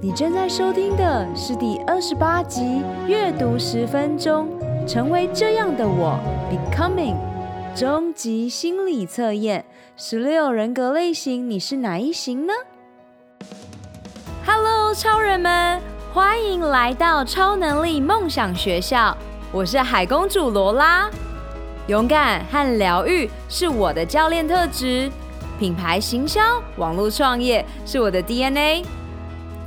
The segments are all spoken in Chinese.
你正在收听的是第二十八集《阅读十分钟，成为这样的我》，Becoming 终极心理测验，十六人格类型，你是哪一型呢？Hello，超人们，欢迎来到超能力梦想学校，我是海公主罗拉。勇敢和疗愈是我的教练特质，品牌行销、网络创业是我的 DNA。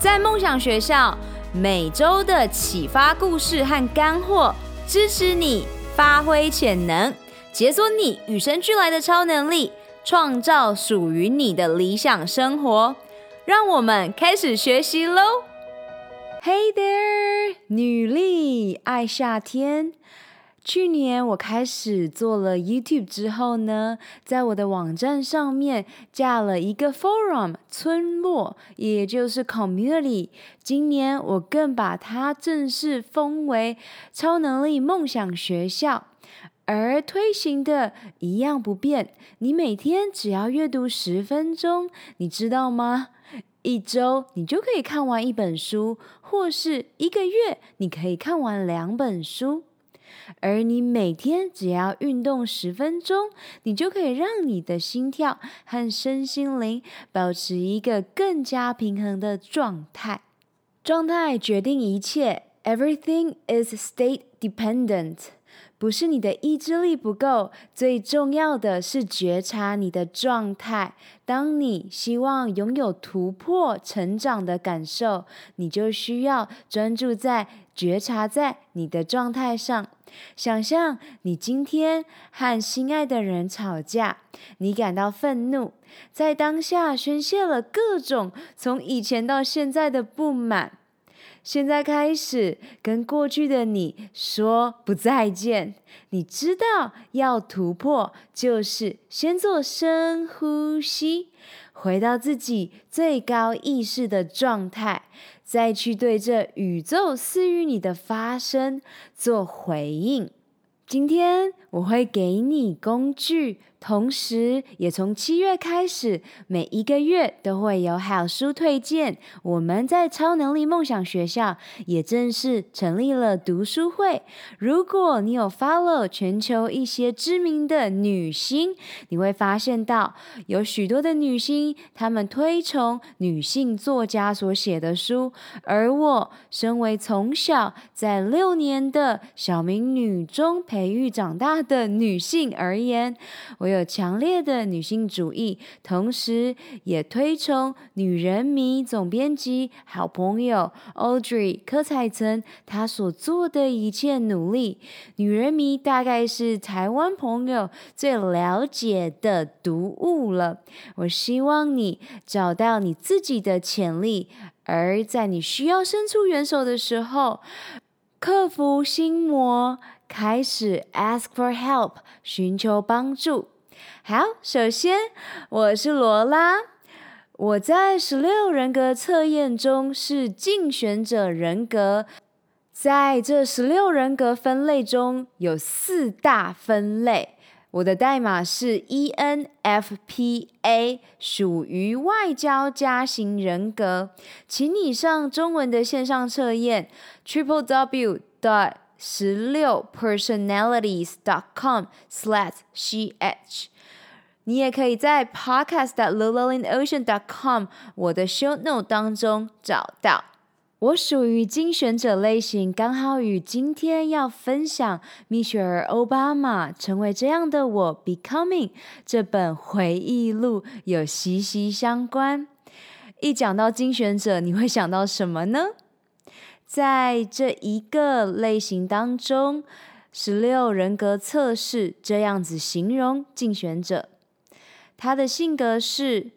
在梦想学校，每周的启发故事和干货，支持你发挥潜能，解锁你与生俱来的超能力，创造属于你的理想生活。让我们开始学习喽！Hey there，女力爱夏天。去年我开始做了 YouTube 之后呢，在我的网站上面架了一个 Forum 村落，也就是 Community。今年我更把它正式封为超能力梦想学校，而推行的一样不变。你每天只要阅读十分钟，你知道吗？一周你就可以看完一本书，或是一个月你可以看完两本书。而你每天只要运动十分钟，你就可以让你的心跳和身心灵保持一个更加平衡的状态。状态决定一切，Everything is state dependent。不是你的意志力不够，最重要的是觉察你的状态。当你希望拥有突破、成长的感受，你就需要专注在觉察在你的状态上。想象你今天和心爱的人吵架，你感到愤怒，在当下宣泄了各种从以前到现在的不满。现在开始跟过去的你说不再见。你知道要突破，就是先做深呼吸，回到自己最高意识的状态，再去对这宇宙赐予你的发生做回应。今天我会给你工具。同时，也从七月开始，每一个月都会有好书推荐。我们在超能力梦想学校也正式成立了读书会。如果你有 follow 全球一些知名的女星，你会发现到有许多的女星，她们推崇女性作家所写的书。而我身为从小在六年的小明女中培育长大的女性而言，我。有强烈的女性主义，同时也推崇女人迷总编辑好朋友 Audrey 柯彩岑她所做的一切努力。女人迷大概是台湾朋友最了解的读物了。我希望你找到你自己的潜力，而在你需要伸出援手的时候，克服心魔，开始 ask for help，寻求帮助。好，首先我是罗拉，我在十六人格测验中是竞选者人格，在这十六人格分类中有四大分类，我的代码是 ENFPA，属于外交家型人格，请你上中文的线上测验 triple w dot 十六 personalities dot com slash ch。你也可以在 podcast at lululemocean dot com 我的 show note 当中找到。我属于竞选者类型，刚好与今天要分享蜜雪儿欧巴马成为这样的我 Becoming 这本回忆录有息息相关。一讲到竞选者，你会想到什么呢？在这一个类型当中，十六人格测试这样子形容竞选者。他的性格是：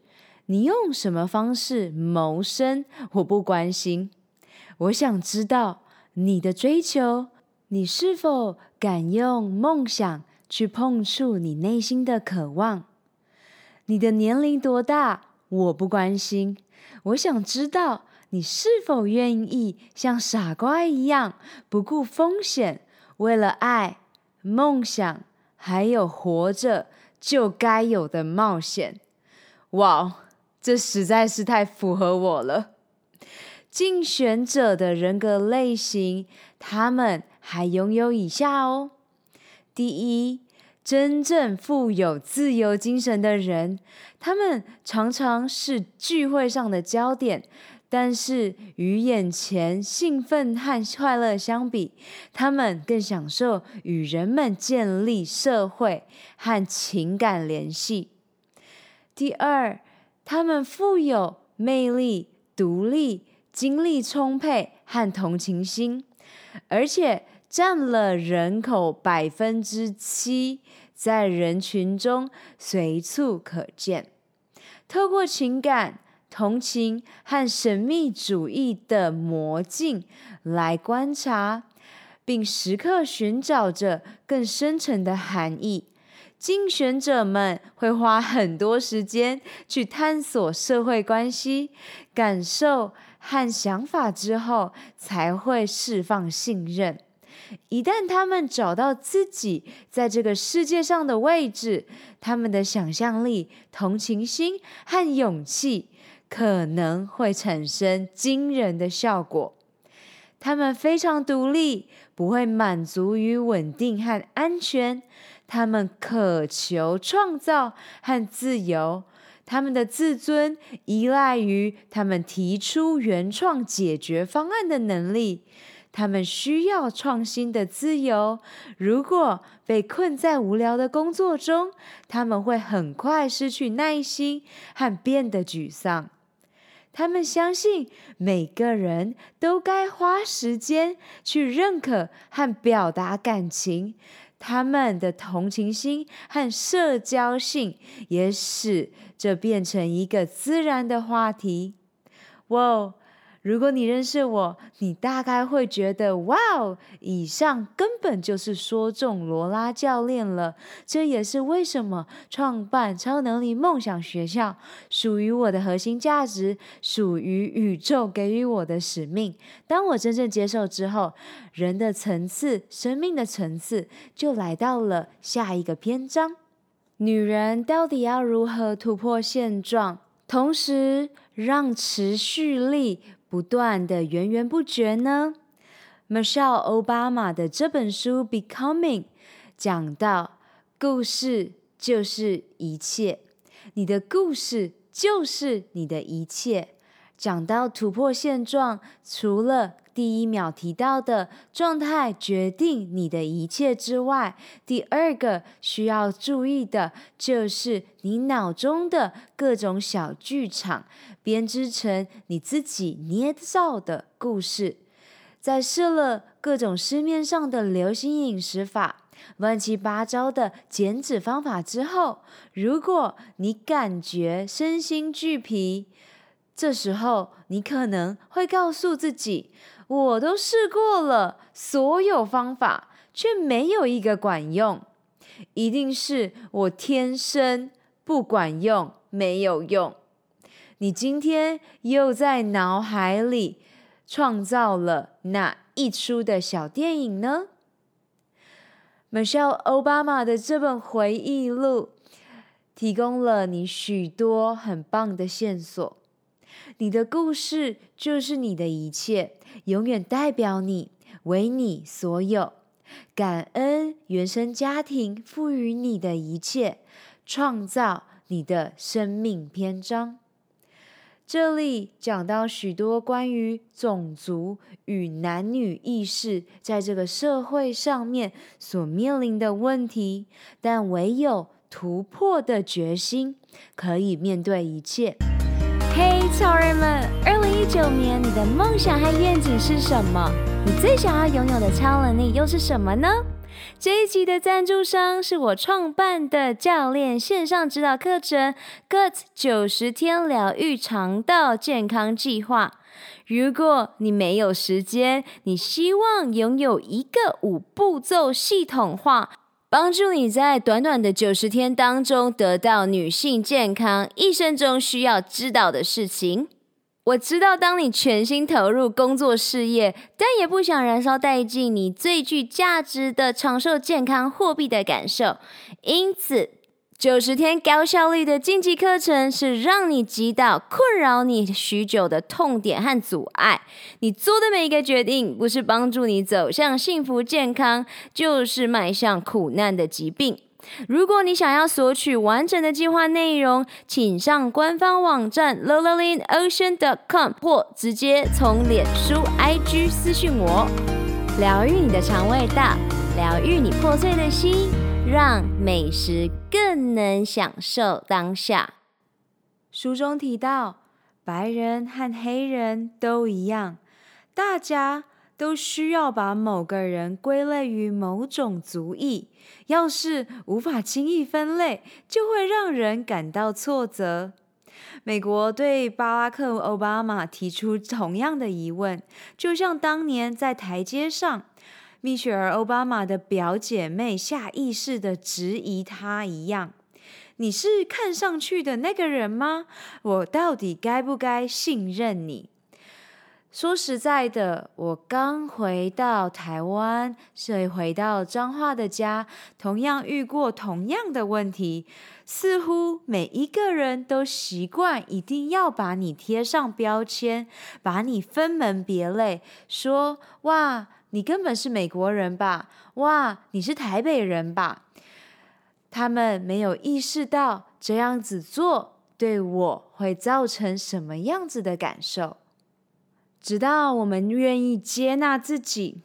你用什么方式谋生，我不关心。我想知道你的追求，你是否敢用梦想去碰触你内心的渴望？你的年龄多大，我不关心。我想知道你是否愿意像傻瓜一样，不顾风险，为了爱、梦想，还有活着。就该有的冒险，哇，这实在是太符合我了。竞选者的人格类型，他们还拥有以下哦：第一，真正富有自由精神的人，他们常常是聚会上的焦点。但是与眼前兴奋和快乐相比，他们更享受与人们建立社会和情感联系。第二，他们富有魅力、独立、精力充沛和同情心，而且占了人口百分之七，在人群中随处可见。透过情感。同情和神秘主义的魔镜来观察，并时刻寻找着更深层的含义。竞选者们会花很多时间去探索社会关系、感受和想法之后，才会释放信任。一旦他们找到自己在这个世界上的位置，他们的想象力、同情心和勇气。可能会产生惊人的效果。他们非常独立，不会满足于稳定和安全。他们渴求创造和自由。他们的自尊依赖于他们提出原创解决方案的能力。他们需要创新的自由。如果被困在无聊的工作中，他们会很快失去耐心和变得沮丧。他们相信每个人都该花时间去认可和表达感情，他们的同情心和社交性也使这变成一个自然的话题。哇！如果你认识我，你大概会觉得，哇哦，以上根本就是说中罗拉教练了。这也是为什么创办超能力梦想学校，属于我的核心价值，属于宇宙给予我的使命。当我真正接受之后，人的层次、生命的层次，就来到了下一个篇章。女人到底要如何突破现状，同时让持续力不断的源源不绝呢？Michelle Obama 的这本书《Becoming》讲到，故事就是一切，你的故事就是你的一切。讲到突破现状，除了第一秒提到的状态决定你的一切之外，第二个需要注意的就是你脑中的各种小剧场，编织成你自己捏造的故事。在试了各种市面上的流行饮食法、乱七八糟的减脂方法之后，如果你感觉身心俱疲，这时候你可能会告诉自己。我都试过了所有方法，却没有一个管用。一定是我天生不管用，没有用。你今天又在脑海里创造了哪一出的小电影呢？Michelle Obama 的这本回忆录提供了你许多很棒的线索。你的故事就是你的一切，永远代表你，为你所有。感恩原生家庭赋予你的一切，创造你的生命篇章。这里讲到许多关于种族与男女意识在这个社会上面所面临的问题，但唯有突破的决心，可以面对一切。嘿，超人们！二零一九年，你的梦想和愿景是什么？你最想要拥有的超能力又是什么呢？这一集的赞助商是我创办的教练线上指导课程 “GUT 九十天疗愈肠道健康计划”。如果你没有时间，你希望拥有一个五步骤系统化。帮助你在短短的九十天当中得到女性健康一生中需要知道的事情。我知道，当你全心投入工作事业，但也不想燃烧殆尽你最具价值的长寿健康货币的感受，因此九十天高效率的晋级课程是让你击倒困扰你许久的痛点和阻碍。你做的每一个决定，不是帮助你走向幸福健康，就是迈向苦难的疾病。如果你想要索取完整的计划内容，请上官方网站 l o l a l i n o c e a n c o m 或直接从脸书 IG 私讯我。疗愈你的肠胃道，疗愈你破碎的心，让美食更能享受当下。书中提到，白人和黑人都一样，大家都需要把某个人归类于某种族裔。要是无法轻易分类，就会让人感到挫折。美国对巴拉克·欧巴马提出同样的疑问，就像当年在台阶上，蜜雪儿·欧巴马的表姐妹下意识地质疑他一样：“你是看上去的那个人吗？我到底该不该信任你？”说实在的，我刚回到台湾，所以回到彰化的家，同样遇过同样的问题。似乎每一个人都习惯一定要把你贴上标签，把你分门别类，说：“哇，你根本是美国人吧？哇，你是台北人吧？”他们没有意识到这样子做对我会造成什么样子的感受。直到我们愿意接纳自己，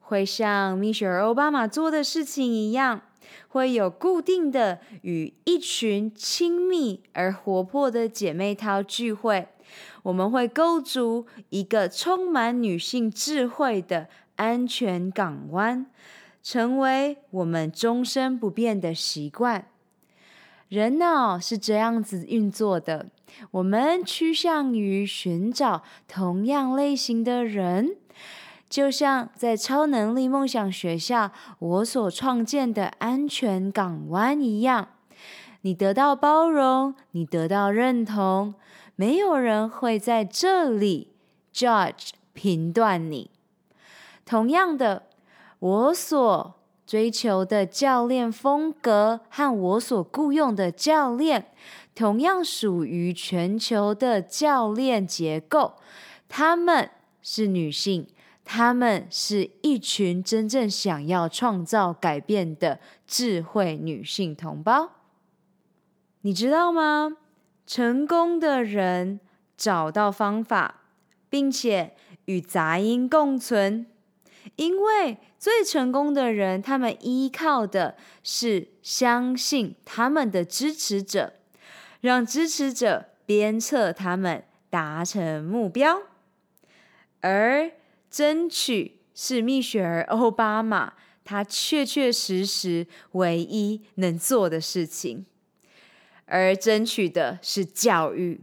会像米雪儿·欧巴马做的事情一样，会有固定的与一群亲密而活泼的姐妹淘聚会。我们会构筑一个充满女性智慧的安全港湾，成为我们终身不变的习惯。人脑是这样子运作的。我们趋向于寻找同样类型的人，就像在超能力梦想学校我所创建的安全港湾一样。你得到包容，你得到认同，没有人会在这里 judge 评断你。同样的，我所追求的教练风格和我所雇佣的教练。同样属于全球的教练结构，她们是女性，她们是一群真正想要创造改变的智慧女性同胞。你知道吗？成功的人找到方法，并且与杂音共存，因为最成功的人，他们依靠的是相信他们的支持者。让支持者鞭策他们达成目标，而争取是蜜雪儿·奥巴马他确确实实唯一能做的事情，而争取的是教育，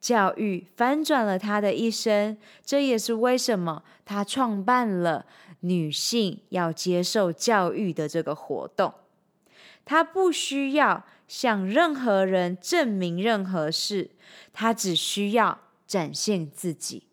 教育翻转了他的一生，这也是为什么他创办了女性要接受教育的这个活动，他不需要。向任何人证明任何事，他只需要展现自己。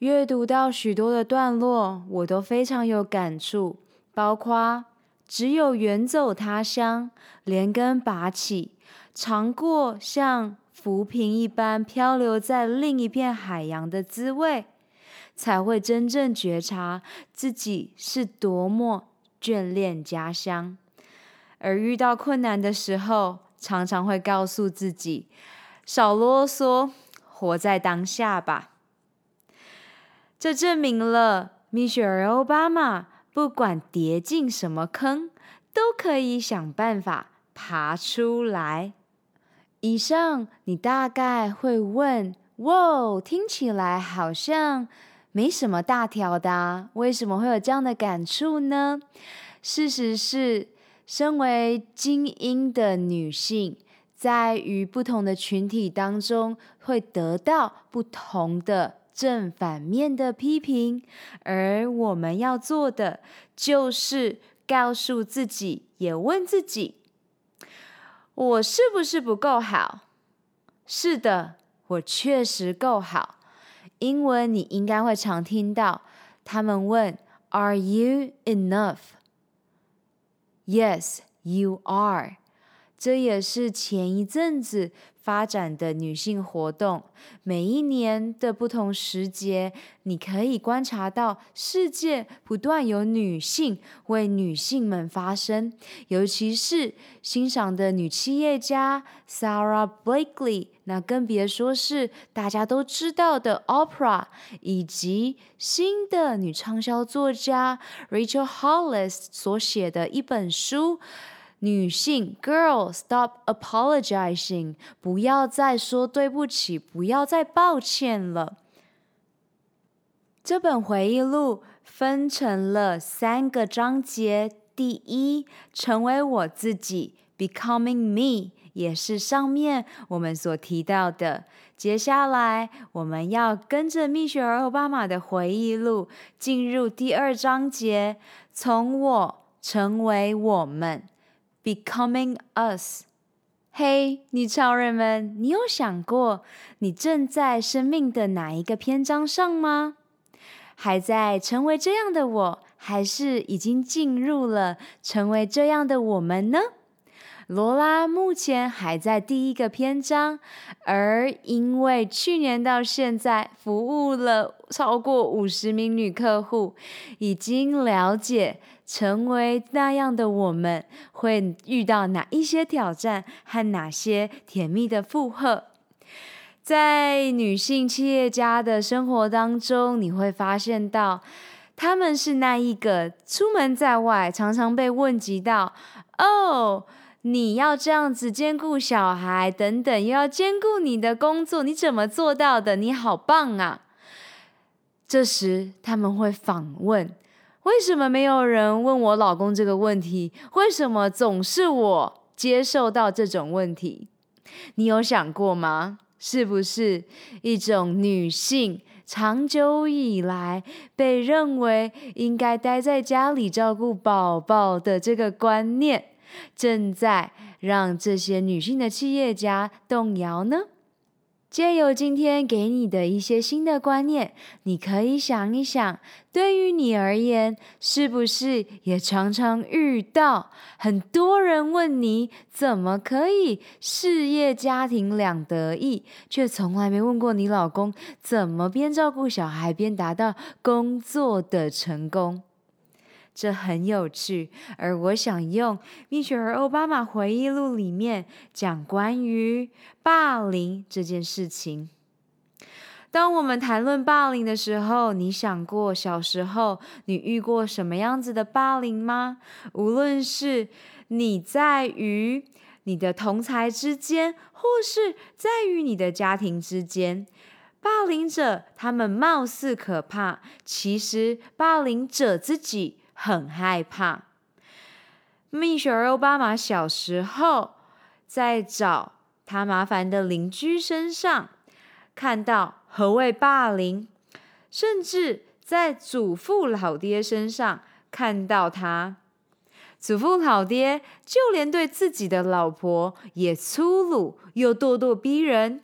阅读到许多的段落，我都非常有感触，包括只有远走他乡，连根拔起，尝过像浮萍一般漂流在另一片海洋的滋味，才会真正觉察自己是多么眷恋家乡。而遇到困难的时候，常常会告诉自己：少啰嗦，活在当下吧。这证明了米雪儿·奥巴马不管跌进什么坑，都可以想办法爬出来。以上你大概会问：哇，听起来好像没什么大条的啊，为什么会有这样的感触呢？事实是。身为精英的女性，在与不同的群体当中，会得到不同的正反面的批评，而我们要做的，就是告诉自己，也问自己：我是不是不够好？是的，我确实够好。英文你应该会常听到他们问：Are you enough？Yes, you are。这也是前一阵子发展的女性活动。每一年的不同时节，你可以观察到世界不断有女性为女性们发声，尤其是欣赏的女企业家 Sarah Blakely，那更别说是大家都知道的 Opera，以及新的女畅销作家 Rachel Hollis 所写的一本书。女性，Girl, stop apologizing！不要再说对不起，不要再抱歉了。这本回忆录分成了三个章节。第一，成为我自己，Becoming Me，也是上面我们所提到的。接下来，我们要跟着蜜雪儿·奥巴马的回忆录进入第二章节，从我成为我们。Becoming us，嘿，女超人们，你有想过你正在生命的哪一个篇章上吗？还在成为这样的我，还是已经进入了成为这样的我们呢？罗拉目前还在第一个篇章，而因为去年到现在服务了超过五十名女客户，已经了解成为那样的我们会遇到哪一些挑战和哪些甜蜜的负荷。在女性企业家的生活当中，你会发现到，她们是那一个出门在外常常被问及到，哦。你要这样子兼顾小孩等等，又要兼顾你的工作，你怎么做到的？你好棒啊！这时他们会反问：为什么没有人问我老公这个问题？为什么总是我接受到这种问题？你有想过吗？是不是一种女性长久以来被认为应该待在家里照顾宝宝的这个观念？正在让这些女性的企业家动摇呢？借由今天给你的一些新的观念，你可以想一想，对于你而言，是不是也常常遇到很多人问你，怎么可以事业家庭两得意，却从来没问过你老公怎么边照顾小孩边达到工作的成功？这很有趣，而我想用蜜雪儿奥巴马回忆录里面讲关于霸凌这件事情。当我们谈论霸凌的时候，你想过小时候你遇过什么样子的霸凌吗？无论是你在于你的同才之间，或是在于你的家庭之间，霸凌者他们貌似可怕，其实霸凌者自己。很害怕。蜜雪儿·奥巴马小时候在找他麻烦的邻居身上看到何谓霸凌，甚至在祖父老爹身上看到他。祖父老爹就连对自己的老婆也粗鲁又咄咄逼人。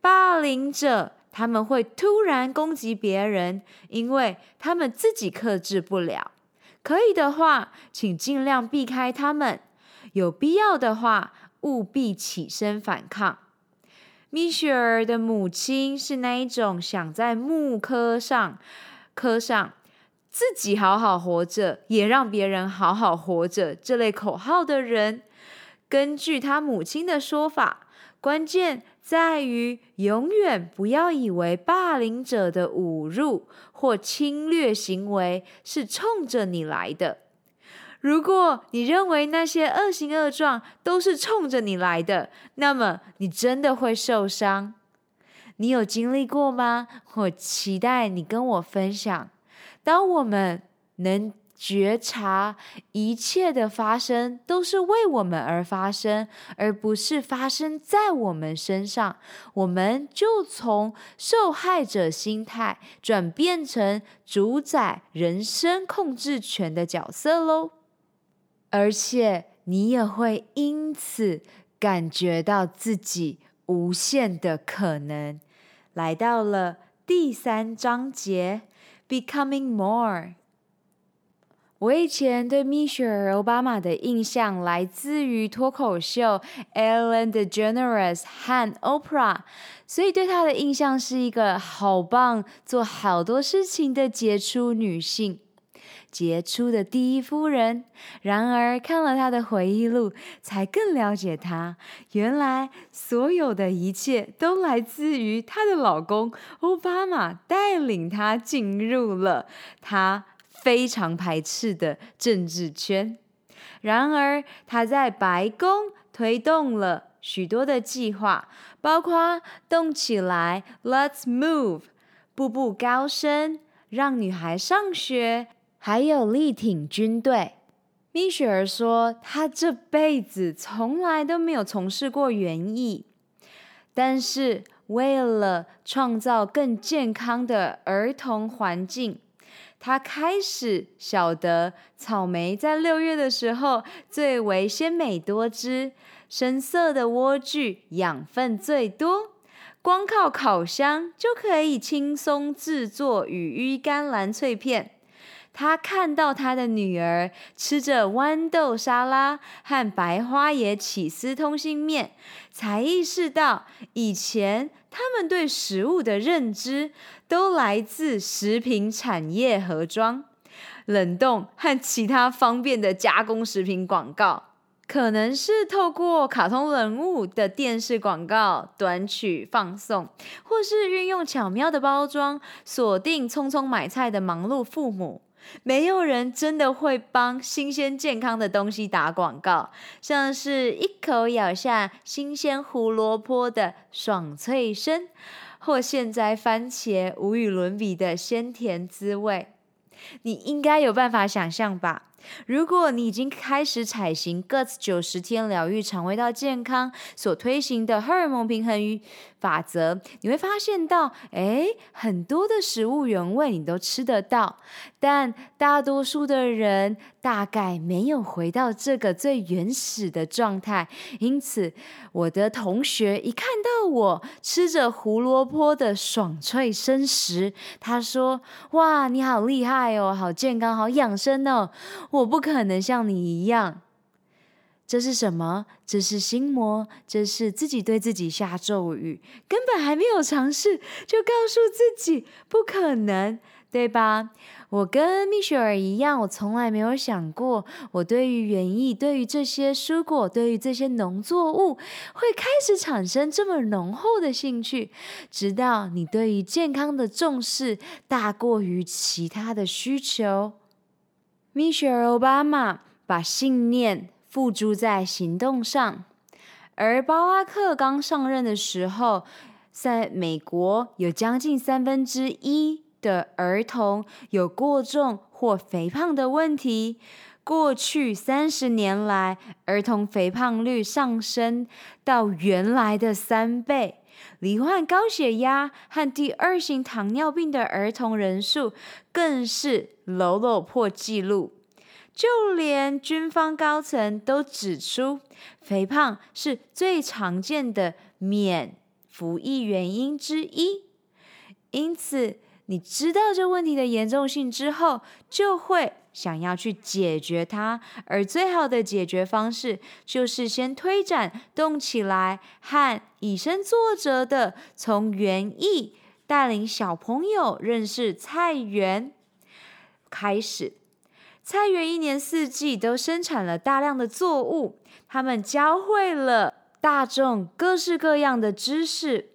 霸凌者他们会突然攻击别人，因为他们自己克制不了。可以的话，请尽量避开他们；有必要的话，务必起身反抗。米雪儿的母亲是那一种想在木刻上刻上“自己好好活着，也让别人好好活着”这类口号的人。根据他母亲的说法，关键在于永远不要以为霸凌者的侮辱或侵略行为是冲着你来的。如果你认为那些恶行恶状都是冲着你来的，那么你真的会受伤。你有经历过吗？我期待你跟我分享。当我们能。觉察一切的发生都是为我们而发生，而不是发生在我们身上。我们就从受害者心态转变成主宰人生控制权的角色喽。而且你也会因此感觉到自己无限的可能。来到了第三章节，Becoming More。我以前对蜜雪儿·欧巴马的印象来自于脱口秀 Ellen DeGeneres 和 Oprah，所以对她的印象是一个好棒、做好多事情的杰出女性，杰出的第一夫人。然而看了她的回忆录，才更了解她。原来所有的一切都来自于她的老公欧巴马带领她进入了她。非常排斥的政治圈，然而他在白宫推动了许多的计划，包括动起来，Let's Move，步步高升，让女孩上学，还有力挺军队。米雪儿说，她这辈子从来都没有从事过园艺，但是为了创造更健康的儿童环境。他开始晓得，草莓在六月的时候最为鲜美多汁，深色的莴苣养分最多，光靠烤箱就可以轻松制作羽衣甘蓝脆片。他看到他的女儿吃着豌豆沙拉和白花椰起司通心面，才意识到以前。他们对食物的认知都来自食品产业盒装、冷冻和其他方便的加工食品广告，可能是透过卡通人物的电视广告短曲放送，或是运用巧妙的包装锁定匆匆买菜的忙碌父母。没有人真的会帮新鲜健康的东西打广告，像是一口咬下新鲜胡萝卜的爽脆声，或现摘番茄无与伦比的鲜甜滋味。你应该有办法想象吧？如果你已经开始采行 Guts 九十天疗愈肠胃道健康所推行的荷尔蒙平衡与法则，你会发现到，哎，很多的食物原味你都吃得到，但大多数的人大概没有回到这个最原始的状态。因此，我的同学一看到我吃着胡萝卜的爽脆生食，他说：“哇，你好厉害哦，好健康，好养生哦。”我不可能像你一样。这是什么？这是心魔，这是自己对自己下咒语，根本还没有尝试就告诉自己不可能，对吧？我跟蜜雪儿一样，我从来没有想过，我对于园艺，对于这些蔬果，对于这些农作物，会开始产生这么浓厚的兴趣。直到你对于健康的重视大过于其他的需求。蜜雪儿·奥巴马把信念付诸在行动上，而巴拉克刚上任的时候，在美国有将近三分之一的儿童有过重或肥胖的问题。过去三十年来，儿童肥胖率上升到原来的三倍，罹患高血压和第二型糖尿病的儿童人数更是屡屡破纪录。就连军方高层都指出，肥胖是最常见的免服役原因之一。因此，你知道这问题的严重性之后，就会想要去解决它。而最好的解决方式，就是先推展动起来和以身作则的，从园艺带领小朋友认识菜园开始。菜园一年四季都生产了大量的作物，他们教会了大众各式各样的知识，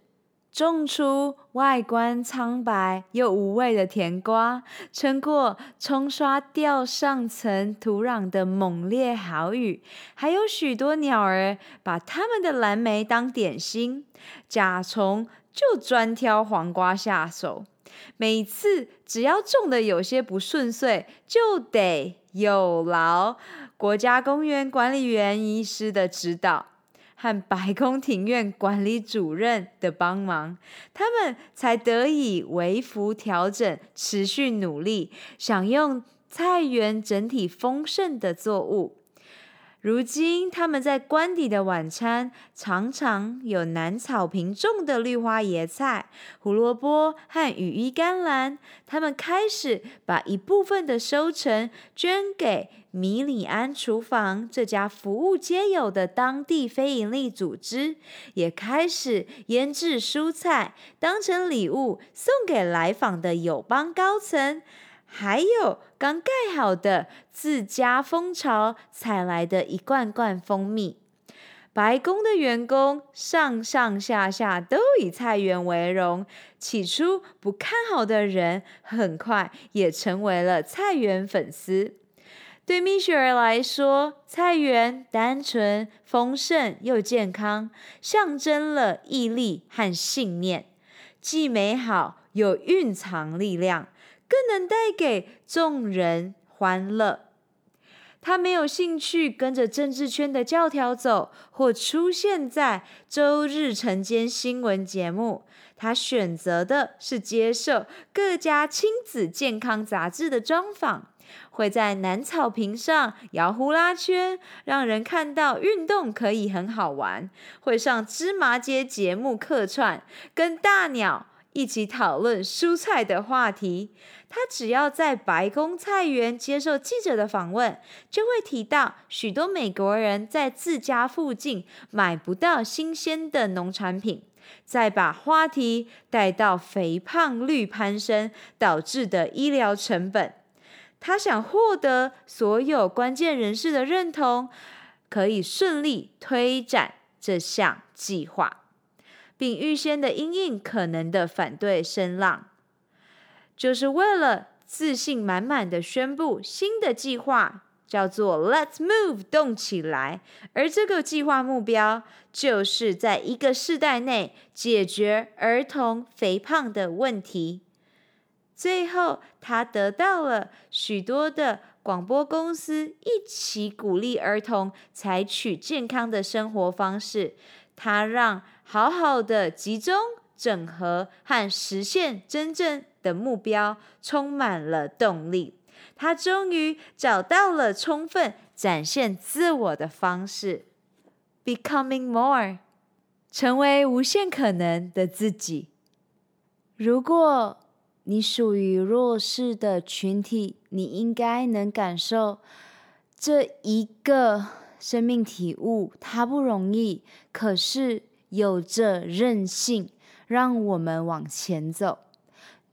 种出外观苍白又无味的甜瓜，撑过冲刷掉上层土壤的猛烈豪雨，还有许多鸟儿把他们的蓝莓当点心，甲虫就专挑黄瓜下手。每次只要种的有些不顺遂，就得有劳国家公园管理员医师的指导和白宫庭院管理主任的帮忙，他们才得以微幅调整，持续努力，享用菜园整体丰盛的作物。如今，他们在官邸的晚餐常常有南草坪种的绿花椰菜、胡萝卜和羽衣甘蓝。他们开始把一部分的收成捐给米里安厨房这家服务皆有的当地非营利组织，也开始腌制蔬菜，当成礼物送给来访的友邦高层。还有刚盖好的自家蜂巢采来的一罐罐蜂蜜。白宫的员工上上下下都以菜园为荣。起初不看好的人，很快也成为了菜园粉丝。对米雪儿来说，菜园单纯、丰盛又健康，象征了毅力和信念，既美好又蕴藏力量。更能带给众人欢乐。他没有兴趣跟着政治圈的教条走，或出现在周日晨间新闻节目。他选择的是接受各家亲子健康杂志的专访，会在南草坪上摇呼啦圈，让人看到运动可以很好玩。会上芝麻街节目客串，跟大鸟一起讨论蔬菜的话题。他只要在白宫菜园接受记者的访问，就会提到许多美国人在自家附近买不到新鲜的农产品，再把话题带到肥胖率攀升导致的医疗成本。他想获得所有关键人士的认同，可以顺利推展这项计划，并预先的因应可能的反对声浪。就是为了自信满满的宣布新的计划，叫做 “Let's Move”，动起来。而这个计划目标就是在一个世代内解决儿童肥胖的问题。最后，他得到了许多的广播公司一起鼓励儿童采取健康的生活方式。他让好好的集中整合和实现真正的目标充满了动力，他终于找到了充分展现自我的方式，becoming more，成为无限可能的自己。如果你属于弱势的群体，你应该能感受这一个生命体悟，它不容易，可是有着韧性，让我们往前走。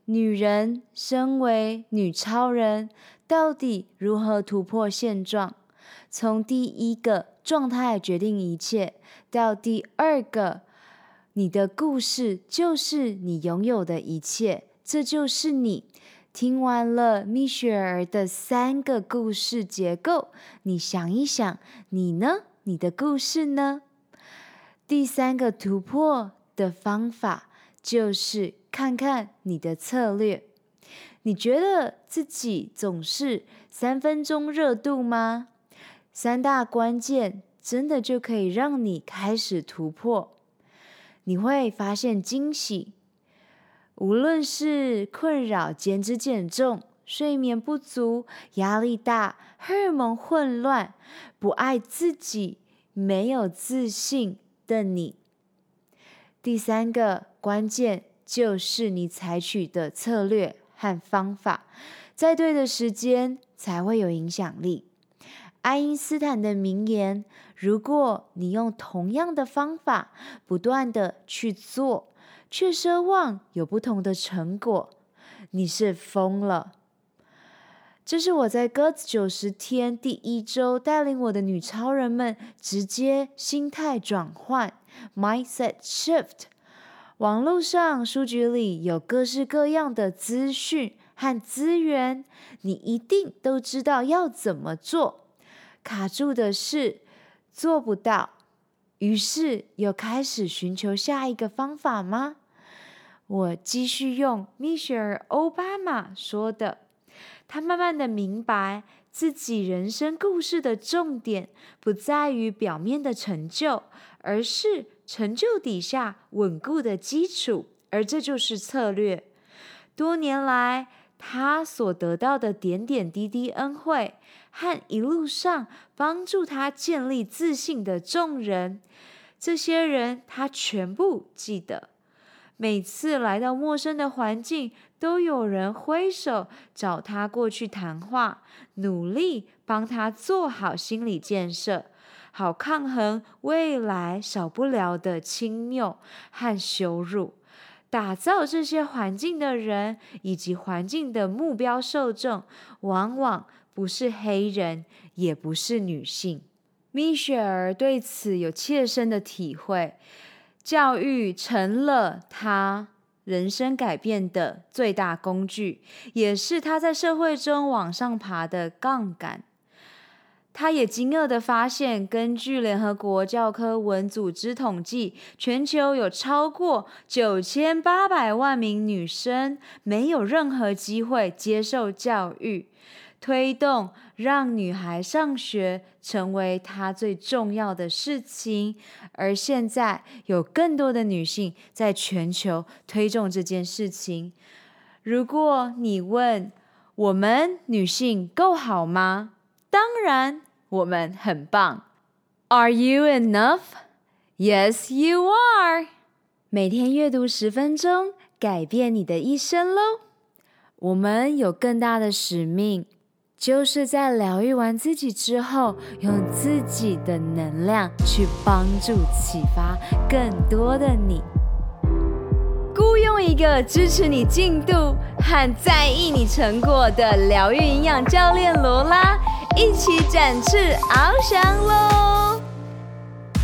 女人身为女超人，到底如何突破现状？从第一个状态决定一切，到第二个，你的故事就是你拥有的一切，这就是你。听完了蜜雪儿的三个故事结构，你想一想，你呢？你的故事呢？第三个突破的方法就是。看看你的策略，你觉得自己总是三分钟热度吗？三大关键真的就可以让你开始突破，你会发现惊喜。无论是困扰减脂减重、睡眠不足、压力大、荷尔蒙混乱、不爱自己、没有自信的你，第三个关键。就是你采取的策略和方法，在对的时间才会有影响力。爱因斯坦的名言：如果你用同样的方法不断的去做，却奢望有不同的成果，你是疯了。这是我在 GOAT 九十天第一周带领我的女超人们直接心态转换 （mindset shift）。网络上、书局里有各式各样的资讯和资源，你一定都知道要怎么做。卡住的是做不到，于是又开始寻求下一个方法吗？我继续用蜜雪儿·欧巴马说的，他慢慢的明白自己人生故事的重点不在于表面的成就，而是。成就底下稳固的基础，而这就是策略。多年来，他所得到的点点滴滴恩惠，和一路上帮助他建立自信的众人，这些人他全部记得。每次来到陌生的环境，都有人挥手找他过去谈话，努力帮他做好心理建设，好抗衡未来少不了的轻蔑和羞辱。打造这些环境的人以及环境的目标受众，往往不是黑人，也不是女性。米雪儿对此有切身的体会。教育成了他人生改变的最大工具，也是他在社会中往上爬的杠杆。他也惊愕地发现，根据联合国教科文组织统计，全球有超过九千八百万名女生没有任何机会接受教育。推动让女孩上学成为她最重要的事情，而现在有更多的女性在全球推动这件事情。如果你问我们女性够好吗？当然，我们很棒。Are you enough? Yes, you are. 每天阅读十分钟，改变你的一生喽。我们有更大的使命。就是在疗愈完自己之后，用自己的能量去帮助、启发更多的你。雇佣一个支持你进度和在意你成果的疗愈营养教练罗拉，一起展翅翱翔喽！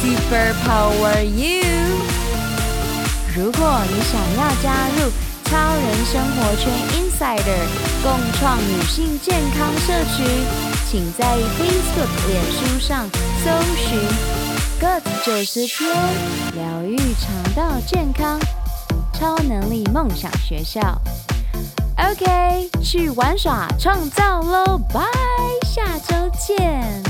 Super Power You！如果你想要加入超人生活圈 Insider 共创女性健康社区，请在 Facebook、脸书上搜寻 “Good 九十天疗愈肠道健康超能力梦想学校”。OK，去玩耍创造喽！拜，下周见。